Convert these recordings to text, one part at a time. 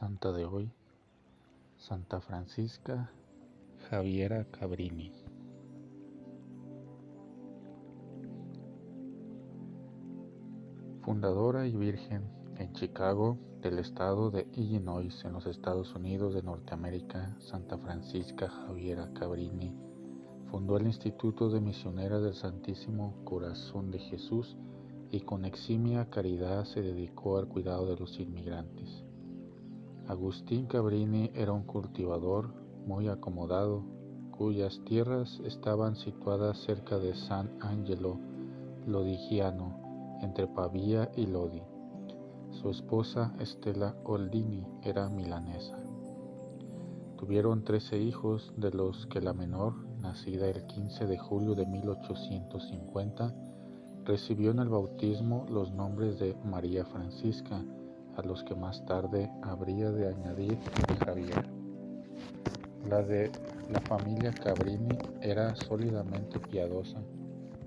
Santa de hoy, Santa Francisca Javiera Cabrini. Fundadora y virgen en Chicago del estado de Illinois en los Estados Unidos de Norteamérica, Santa Francisca Javiera Cabrini fundó el Instituto de Misioneras del Santísimo Corazón de Jesús y con eximia caridad se dedicó al cuidado de los inmigrantes. Agustín Cabrini era un cultivador muy acomodado, cuyas tierras estaban situadas cerca de San Angelo Lodigiano, entre Pavía y Lodi. Su esposa Estela Oldini era milanesa. Tuvieron trece hijos, de los que la menor, nacida el 15 de julio de 1850, recibió en el bautismo los nombres de María Francisca, a los que más tarde habría de añadir Javier. La de la familia Cabrini era sólidamente piadosa,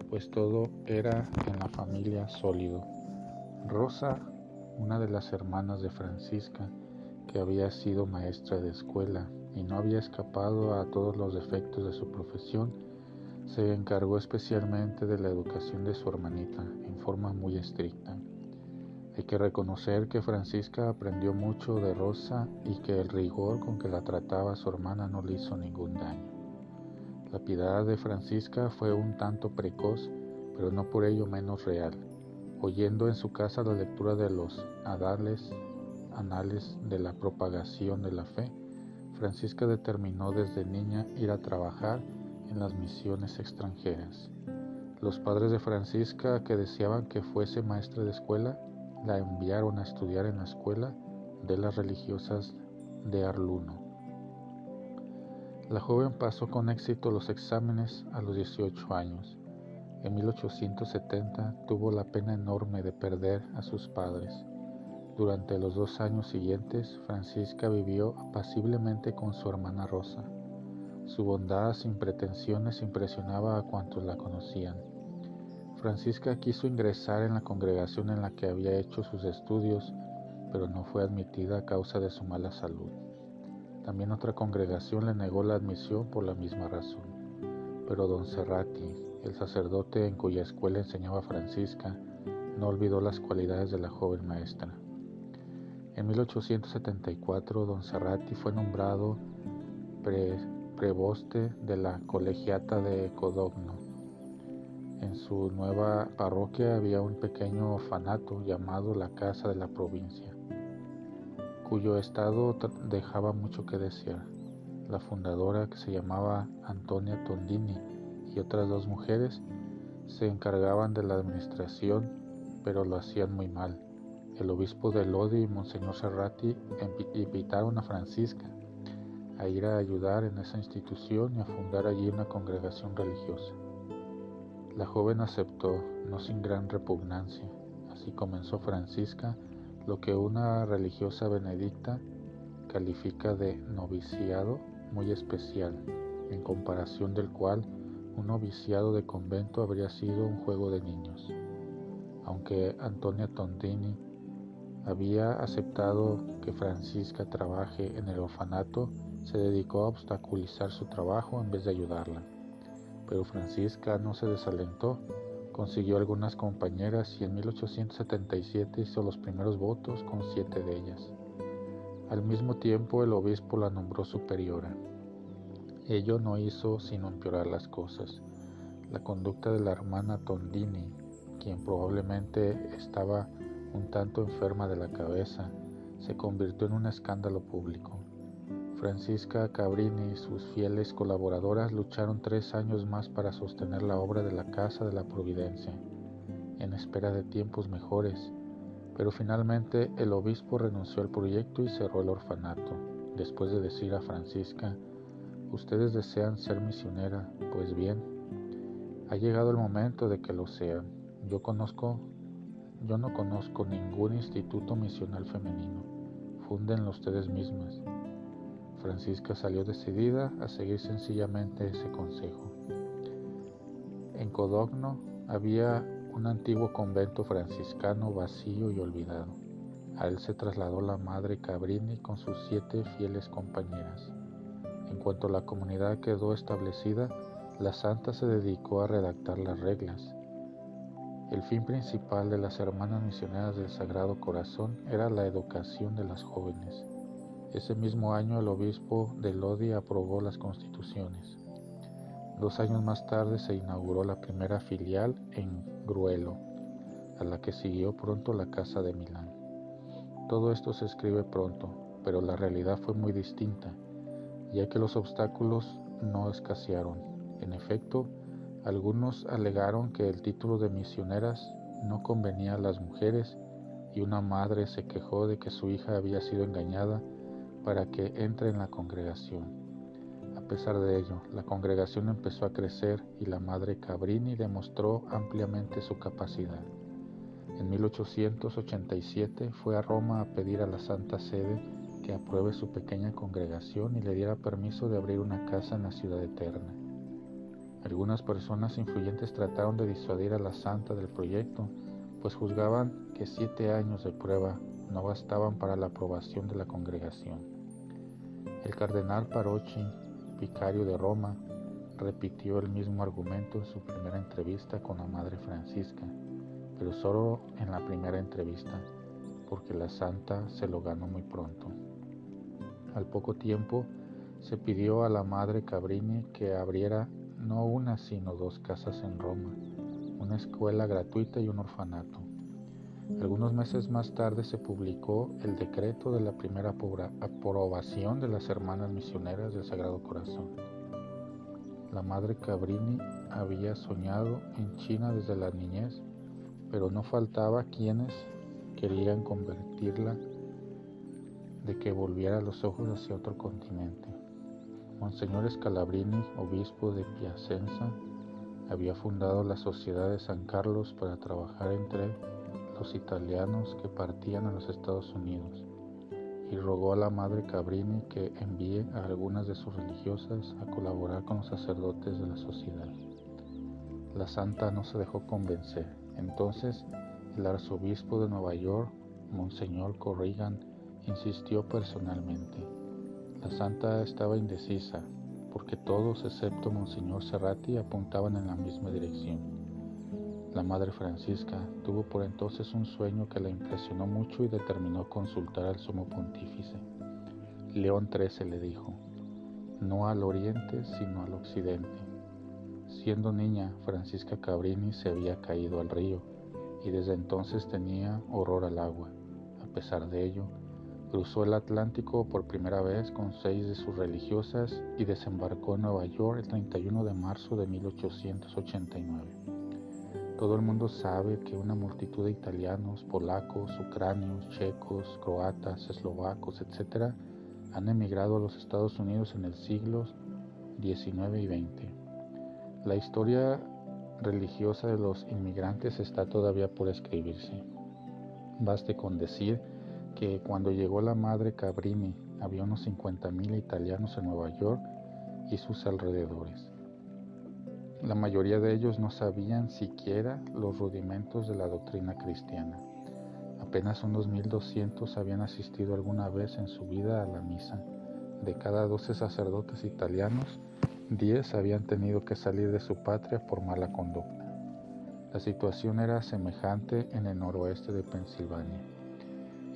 pues todo era en la familia sólido. Rosa, una de las hermanas de Francisca, que había sido maestra de escuela y no había escapado a todos los defectos de su profesión, se encargó especialmente de la educación de su hermanita en forma muy estricta. Hay que reconocer que Francisca aprendió mucho de Rosa y que el rigor con que la trataba su hermana no le hizo ningún daño. La piedad de Francisca fue un tanto precoz, pero no por ello menos real. Oyendo en su casa la lectura de los adales, anales de la propagación de la fe, Francisca determinó desde niña ir a trabajar en las misiones extranjeras. Los padres de Francisca, que deseaban que fuese maestra de escuela, la enviaron a estudiar en la escuela de las religiosas de Arluno. La joven pasó con éxito los exámenes a los 18 años. En 1870 tuvo la pena enorme de perder a sus padres. Durante los dos años siguientes, Francisca vivió apaciblemente con su hermana Rosa. Su bondad sin pretensiones impresionaba a cuantos la conocían. Francisca quiso ingresar en la congregación en la que había hecho sus estudios, pero no fue admitida a causa de su mala salud. También otra congregación le negó la admisión por la misma razón. Pero don Serrati, el sacerdote en cuya escuela enseñaba Francisca, no olvidó las cualidades de la joven maestra. En 1874, don Serrati fue nombrado preboste de la colegiata de Codogno en su nueva parroquia había un pequeño orfanato llamado la Casa de la Provincia, cuyo estado dejaba mucho que desear. La fundadora, que se llamaba Antonia Tondini, y otras dos mujeres se encargaban de la administración, pero lo hacían muy mal. El obispo de Lodi y Monseñor Serrati invitaron a Francisca a ir a ayudar en esa institución y a fundar allí una congregación religiosa. La joven aceptó, no sin gran repugnancia. Así comenzó Francisca lo que una religiosa benedicta califica de noviciado muy especial, en comparación del cual un noviciado de convento habría sido un juego de niños. Aunque Antonia Tondini había aceptado que Francisca trabaje en el orfanato, se dedicó a obstaculizar su trabajo en vez de ayudarla. Pero Francisca no se desalentó, consiguió algunas compañeras y en 1877 hizo los primeros votos con siete de ellas. Al mismo tiempo el obispo la nombró superiora. Ello no hizo sino empeorar las cosas. La conducta de la hermana Tondini, quien probablemente estaba un tanto enferma de la cabeza, se convirtió en un escándalo público. Francisca Cabrini y sus fieles colaboradoras lucharon tres años más para sostener la obra de la Casa de la Providencia, en espera de tiempos mejores, pero finalmente el obispo renunció al proyecto y cerró el orfanato, después de decir a Francisca, ustedes desean ser misionera, pues bien, ha llegado el momento de que lo sean. Yo conozco, yo no conozco ningún instituto misional femenino. Fúndenlo ustedes mismas. Francisca salió decidida a seguir sencillamente ese consejo. En Codogno había un antiguo convento franciscano vacío y olvidado. A él se trasladó la madre Cabrini con sus siete fieles compañeras. En cuanto la comunidad quedó establecida, la santa se dedicó a redactar las reglas. El fin principal de las hermanas misioneras del Sagrado Corazón era la educación de las jóvenes. Ese mismo año el obispo de Lodi aprobó las constituciones. Dos años más tarde se inauguró la primera filial en Gruelo, a la que siguió pronto la Casa de Milán. Todo esto se escribe pronto, pero la realidad fue muy distinta, ya que los obstáculos no escasearon. En efecto, algunos alegaron que el título de misioneras no convenía a las mujeres y una madre se quejó de que su hija había sido engañada para que entre en la congregación. A pesar de ello, la congregación empezó a crecer y la madre Cabrini demostró ampliamente su capacidad. En 1887 fue a Roma a pedir a la Santa Sede que apruebe su pequeña congregación y le diera permiso de abrir una casa en la ciudad eterna. Algunas personas influyentes trataron de disuadir a la santa del proyecto, pues juzgaban que siete años de prueba no bastaban para la aprobación de la congregación. El cardenal Parocchi, vicario de Roma, repitió el mismo argumento en su primera entrevista con la Madre Francisca, pero solo en la primera entrevista, porque la santa se lo ganó muy pronto. Al poco tiempo, se pidió a la Madre Cabrini que abriera no una sino dos casas en Roma, una escuela gratuita y un orfanato. Algunos meses más tarde se publicó el decreto de la primera aprobación de las hermanas misioneras del Sagrado Corazón. La madre Cabrini había soñado en China desde la niñez, pero no faltaba quienes querían convertirla de que volviera los ojos hacia otro continente. Monseñor Scalabrini, obispo de Piacenza, había fundado la Sociedad de San Carlos para trabajar entre italianos que partían a los Estados Unidos y rogó a la Madre Cabrini que envíe a algunas de sus religiosas a colaborar con los sacerdotes de la sociedad. La santa no se dejó convencer. Entonces el arzobispo de Nueva York, Monseñor Corrigan, insistió personalmente. La santa estaba indecisa, porque todos, excepto Monseñor Serrati, apuntaban en la misma dirección. La Madre Francisca tuvo por entonces un sueño que la impresionó mucho y determinó consultar al sumo pontífice. León XIII le dijo, no al oriente, sino al occidente. Siendo niña, Francisca Cabrini se había caído al río y desde entonces tenía horror al agua. A pesar de ello, Cruzó el Atlántico por primera vez con seis de sus religiosas y desembarcó en Nueva York el 31 de marzo de 1889. Todo el mundo sabe que una multitud de italianos, polacos, ucranios, checos, croatas, eslovacos, etc., han emigrado a los Estados Unidos en el siglo XIX y XX. La historia religiosa de los inmigrantes está todavía por escribirse. Baste con decir que cuando llegó la madre Cabrini había unos 50.000 italianos en Nueva York y sus alrededores. La mayoría de ellos no sabían siquiera los rudimentos de la doctrina cristiana. Apenas unos 1.200 habían asistido alguna vez en su vida a la misa. De cada 12 sacerdotes italianos, 10 habían tenido que salir de su patria por mala conducta. La situación era semejante en el noroeste de Pensilvania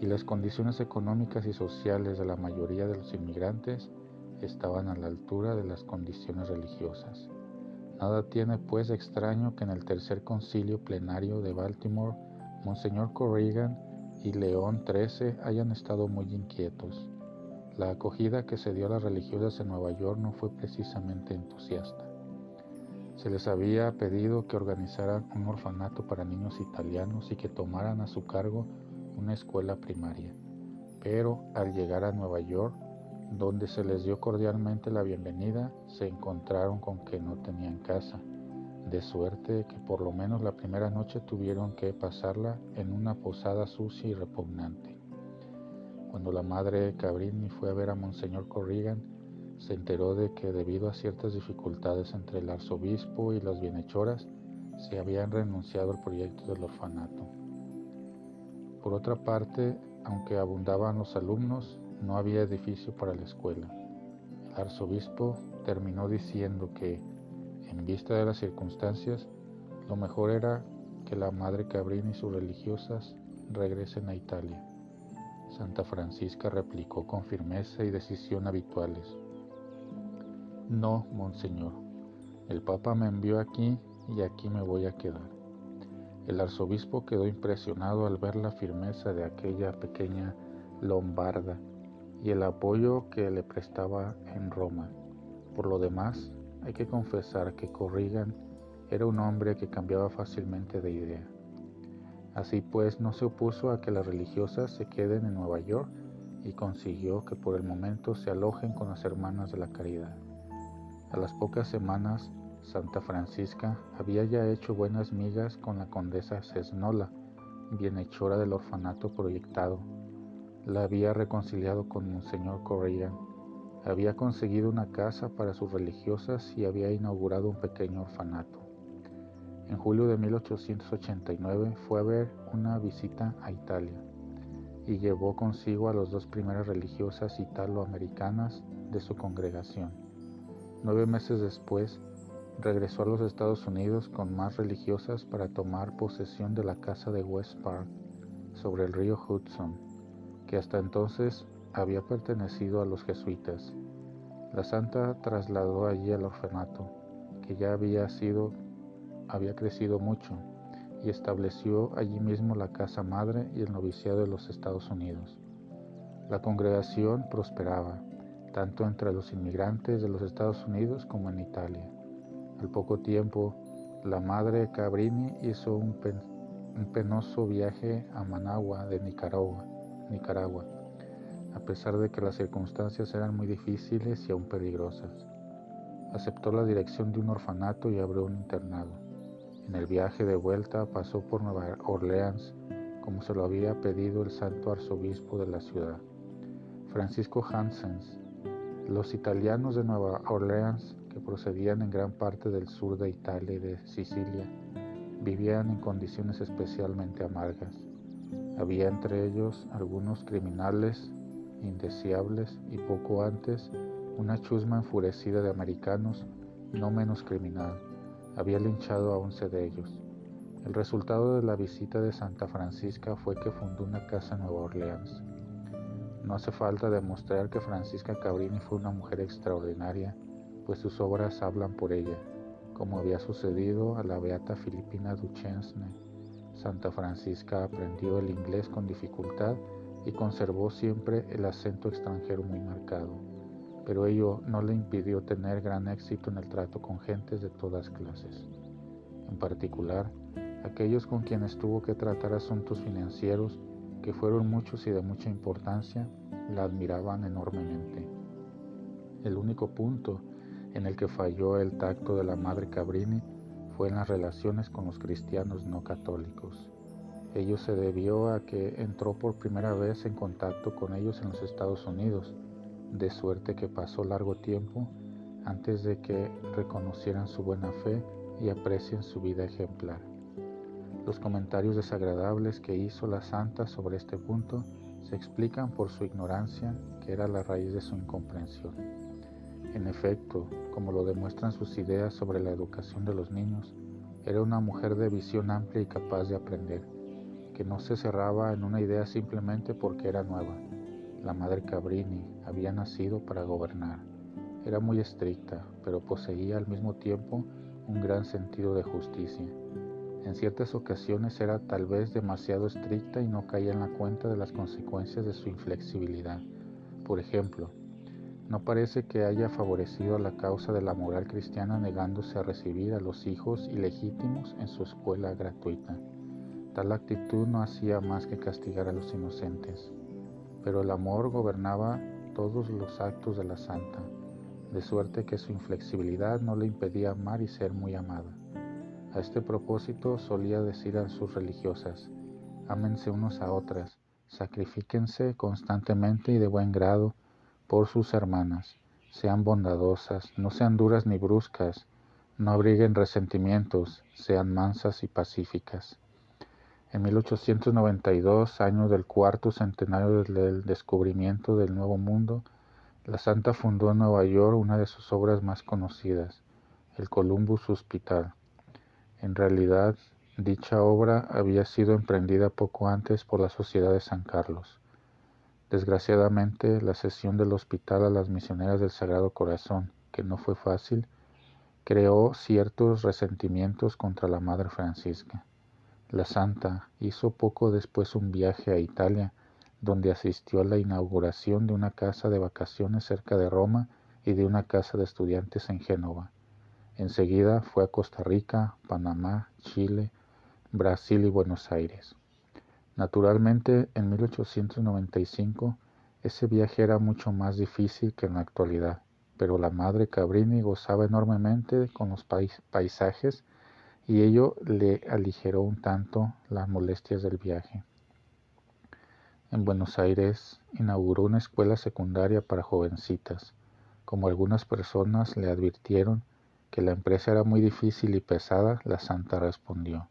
y las condiciones económicas y sociales de la mayoría de los inmigrantes estaban a la altura de las condiciones religiosas. Nada tiene pues extraño que en el tercer concilio plenario de Baltimore, Monseñor Corrigan y León XIII hayan estado muy inquietos. La acogida que se dio a las religiosas en Nueva York no fue precisamente entusiasta. Se les había pedido que organizaran un orfanato para niños italianos y que tomaran a su cargo una escuela primaria, pero al llegar a Nueva York, donde se les dio cordialmente la bienvenida, se encontraron con que no tenían casa, de suerte que por lo menos la primera noche tuvieron que pasarla en una posada sucia y repugnante. Cuando la madre Cabrini fue a ver a Monseñor Corrigan, se enteró de que debido a ciertas dificultades entre el arzobispo y las bienhechoras, se habían renunciado al proyecto del orfanato. Por otra parte, aunque abundaban los alumnos, no había edificio para la escuela. El arzobispo terminó diciendo que, en vista de las circunstancias, lo mejor era que la madre Cabrini y sus religiosas regresen a Italia. Santa Francisca replicó con firmeza y decisión habituales. No, monseñor, el Papa me envió aquí y aquí me voy a quedar. El arzobispo quedó impresionado al ver la firmeza de aquella pequeña lombarda y el apoyo que le prestaba en Roma. Por lo demás, hay que confesar que Corrigan era un hombre que cambiaba fácilmente de idea. Así pues, no se opuso a que las religiosas se queden en Nueva York y consiguió que por el momento se alojen con las hermanas de la caridad. A las pocas semanas, Santa Francisca había ya hecho buenas migas con la condesa Cesnola, bienhechora del orfanato proyectado. La había reconciliado con Monseñor Correa, había conseguido una casa para sus religiosas y había inaugurado un pequeño orfanato. En julio de 1889 fue a ver una visita a Italia y llevó consigo a las dos primeras religiosas italoamericanas de su congregación. Nueve meses después, regresó a los Estados Unidos con más religiosas para tomar posesión de la casa de West Park sobre el río Hudson, que hasta entonces había pertenecido a los jesuitas. La santa trasladó allí el orfanato, que ya había sido había crecido mucho y estableció allí mismo la casa madre y el noviciado de los Estados Unidos. La congregación prosperaba, tanto entre los inmigrantes de los Estados Unidos como en Italia. Al poco tiempo, la madre Cabrini hizo un, penoso viaje a Managua de Nicaragua, Nicaragua, a pesar de que las circunstancias eran muy difíciles y aún peligrosas. Aceptó la dirección de un orfanato y abrió un internado. En el viaje de vuelta pasó por Nueva Orleans, como se lo había pedido el santo arzobispo de la ciudad, Francisco Hansens. Los italianos de Nueva Orleans, que procedían en gran parte del sur de Italia y de Sicilia, vivían en condiciones especialmente amargas. Había entre ellos algunos criminales indeseables y poco antes una chusma enfurecida de americanos no menos criminal había linchado a once de ellos. El resultado de la visita de Santa Francisca fue que fundó una casa en Nueva Orleans. No hace falta demostrar que Francisca Cabrini fue una mujer extraordinaria, pues sus obras hablan por ella, como había sucedido a la beata filipina Duchesne. Santa Francisca aprendió el inglés con dificultad y conservó siempre el acento extranjero muy marcado pero ello no le impidió tener gran éxito en el trato con gentes de todas clases. En particular, aquellos con quienes tuvo que tratar asuntos financieros, que fueron muchos y de mucha importancia, la admiraban enormemente. El único punto en el que falló el tacto de la madre Cabrini fue en las relaciones con los cristianos no católicos. Ello se debió a que entró por primera vez en contacto con ellos en los Estados Unidos, de suerte que pasó largo tiempo antes de que reconocieran su buena fe y aprecien su vida ejemplar. Los comentarios desagradables que hizo la santa sobre este punto se explican por su ignorancia, que era la raíz de su incomprensión. En efecto, como lo demuestran sus ideas sobre la educación de los niños, era una mujer de visión amplia y capaz de aprender, que no se cerraba en una idea simplemente porque era nueva, la madre Cabrini había nacido para gobernar. Era muy estricta, pero poseía al mismo tiempo un gran sentido de justicia. En ciertas ocasiones era tal vez demasiado estricta y no caía en la cuenta de las consecuencias de su inflexibilidad. Por ejemplo, no parece que haya favorecido la causa de la moral cristiana negándose a recibir a los hijos ilegítimos en su escuela gratuita. Tal actitud no hacía más que castigar a los inocentes pero el amor gobernaba todos los actos de la santa, de suerte que su inflexibilidad no le impedía amar y ser muy amada. A este propósito solía decir a sus religiosas, ámense unos a otras, sacrifíquense constantemente y de buen grado por sus hermanas, sean bondadosas, no sean duras ni bruscas, no abriguen resentimientos, sean mansas y pacíficas. En 1892, año del cuarto centenario del descubrimiento del Nuevo Mundo, la santa fundó en Nueva York una de sus obras más conocidas, el Columbus Hospital. En realidad, dicha obra había sido emprendida poco antes por la Sociedad de San Carlos. Desgraciadamente, la cesión del hospital a las misioneras del Sagrado Corazón, que no fue fácil, creó ciertos resentimientos contra la Madre Francisca. La santa hizo poco después un viaje a Italia, donde asistió a la inauguración de una casa de vacaciones cerca de Roma y de una casa de estudiantes en Génova. Enseguida fue a Costa Rica, Panamá, Chile, Brasil y Buenos Aires. Naturalmente, en 1895 ese viaje era mucho más difícil que en la actualidad, pero la madre Cabrini gozaba enormemente con los paisajes y ello le aligeró un tanto las molestias del viaje. En Buenos Aires inauguró una escuela secundaria para jovencitas. Como algunas personas le advirtieron que la empresa era muy difícil y pesada, la santa respondió,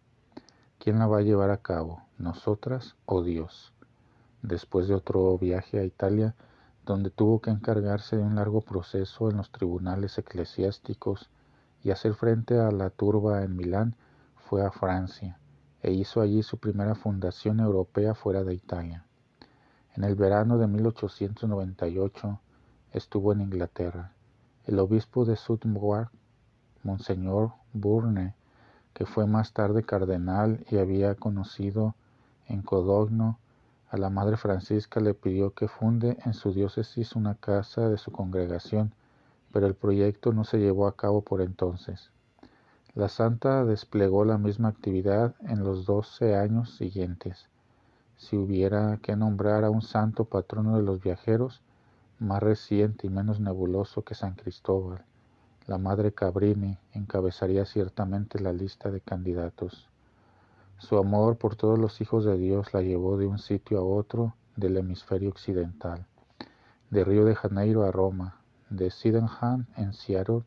¿quién la va a llevar a cabo? Nosotras o Dios. Después de otro viaje a Italia, donde tuvo que encargarse de un largo proceso en los tribunales eclesiásticos y hacer frente a la turba en Milán, fue a Francia e hizo allí su primera fundación europea fuera de Italia. En el verano de 1898 estuvo en Inglaterra. El obispo de Sudmore, Monseñor Burne, que fue más tarde cardenal y había conocido en Codogno, a la Madre Francisca le pidió que funde en su diócesis una casa de su congregación, pero el proyecto no se llevó a cabo por entonces. La santa desplegó la misma actividad en los doce años siguientes. Si hubiera que nombrar a un santo patrono de los viajeros, más reciente y menos nebuloso que San Cristóbal, la Madre Cabrini encabezaría ciertamente la lista de candidatos. Su amor por todos los hijos de Dios la llevó de un sitio a otro del hemisferio occidental, de Río de Janeiro a Roma, de Sydenham en Seattle.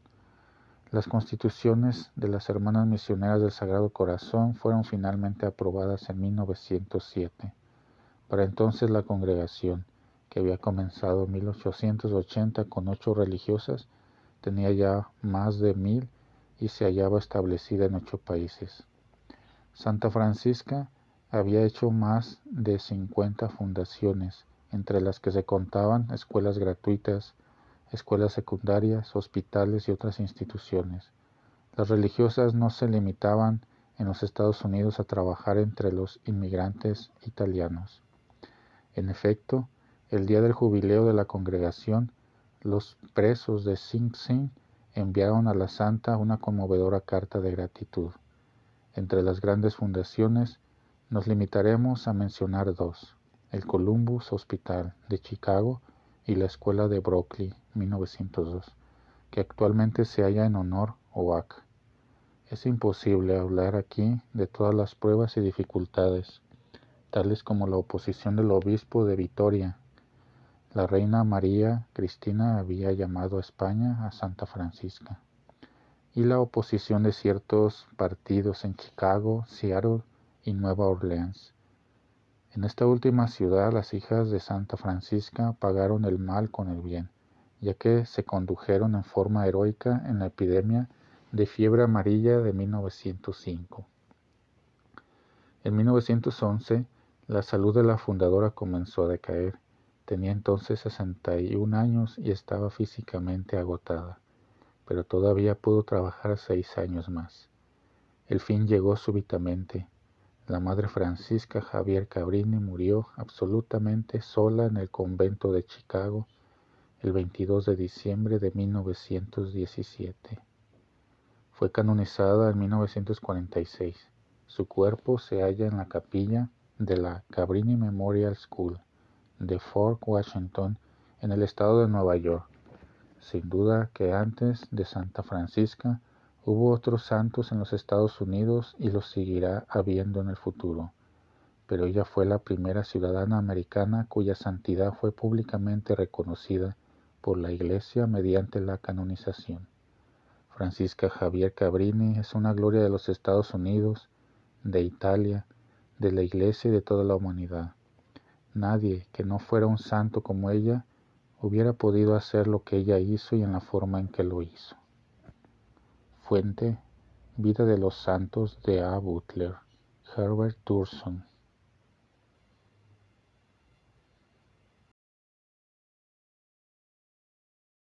Las constituciones de las Hermanas Misioneras del Sagrado Corazón fueron finalmente aprobadas en 1907. Para entonces la congregación, que había comenzado en 1880 con ocho religiosas, tenía ya más de mil y se hallaba establecida en ocho países. Santa Francisca había hecho más de 50 fundaciones, entre las que se contaban escuelas gratuitas, escuelas secundarias, hospitales y otras instituciones. Las religiosas no se limitaban en los Estados Unidos a trabajar entre los inmigrantes italianos. En efecto, el día del jubileo de la congregación, los presos de Sing Sing enviaron a la santa una conmovedora carta de gratitud. Entre las grandes fundaciones nos limitaremos a mencionar dos, el Columbus Hospital de Chicago y la Escuela de Brooklyn 1902, que actualmente se halla en honor OAC. Es imposible hablar aquí de todas las pruebas y dificultades, tales como la oposición del obispo de Vitoria. La reina María Cristina había llamado a España a Santa Francisca y la oposición de ciertos partidos en Chicago, Seattle y Nueva Orleans. En esta última ciudad las hijas de Santa Francisca pagaron el mal con el bien, ya que se condujeron en forma heroica en la epidemia de fiebre amarilla de 1905. En 1911, la salud de la fundadora comenzó a decaer. Tenía entonces 61 años y estaba físicamente agotada pero todavía pudo trabajar seis años más. El fin llegó súbitamente. La madre Francisca Javier Cabrini murió absolutamente sola en el convento de Chicago el 22 de diciembre de 1917. Fue canonizada en 1946. Su cuerpo se halla en la capilla de la Cabrini Memorial School de Fort Washington en el estado de Nueva York sin duda que antes de Santa Francisca hubo otros santos en los Estados Unidos y los seguirá habiendo en el futuro, pero ella fue la primera ciudadana americana cuya santidad fue públicamente reconocida por la Iglesia mediante la canonización. Francisca Javier Cabrini es una gloria de los Estados Unidos, de Italia, de la Iglesia y de toda la humanidad. Nadie que no fuera un santo como ella hubiera podido hacer lo que ella hizo y en la forma en que lo hizo. Fuente Vida de los Santos de A. Butler, Herbert Turson,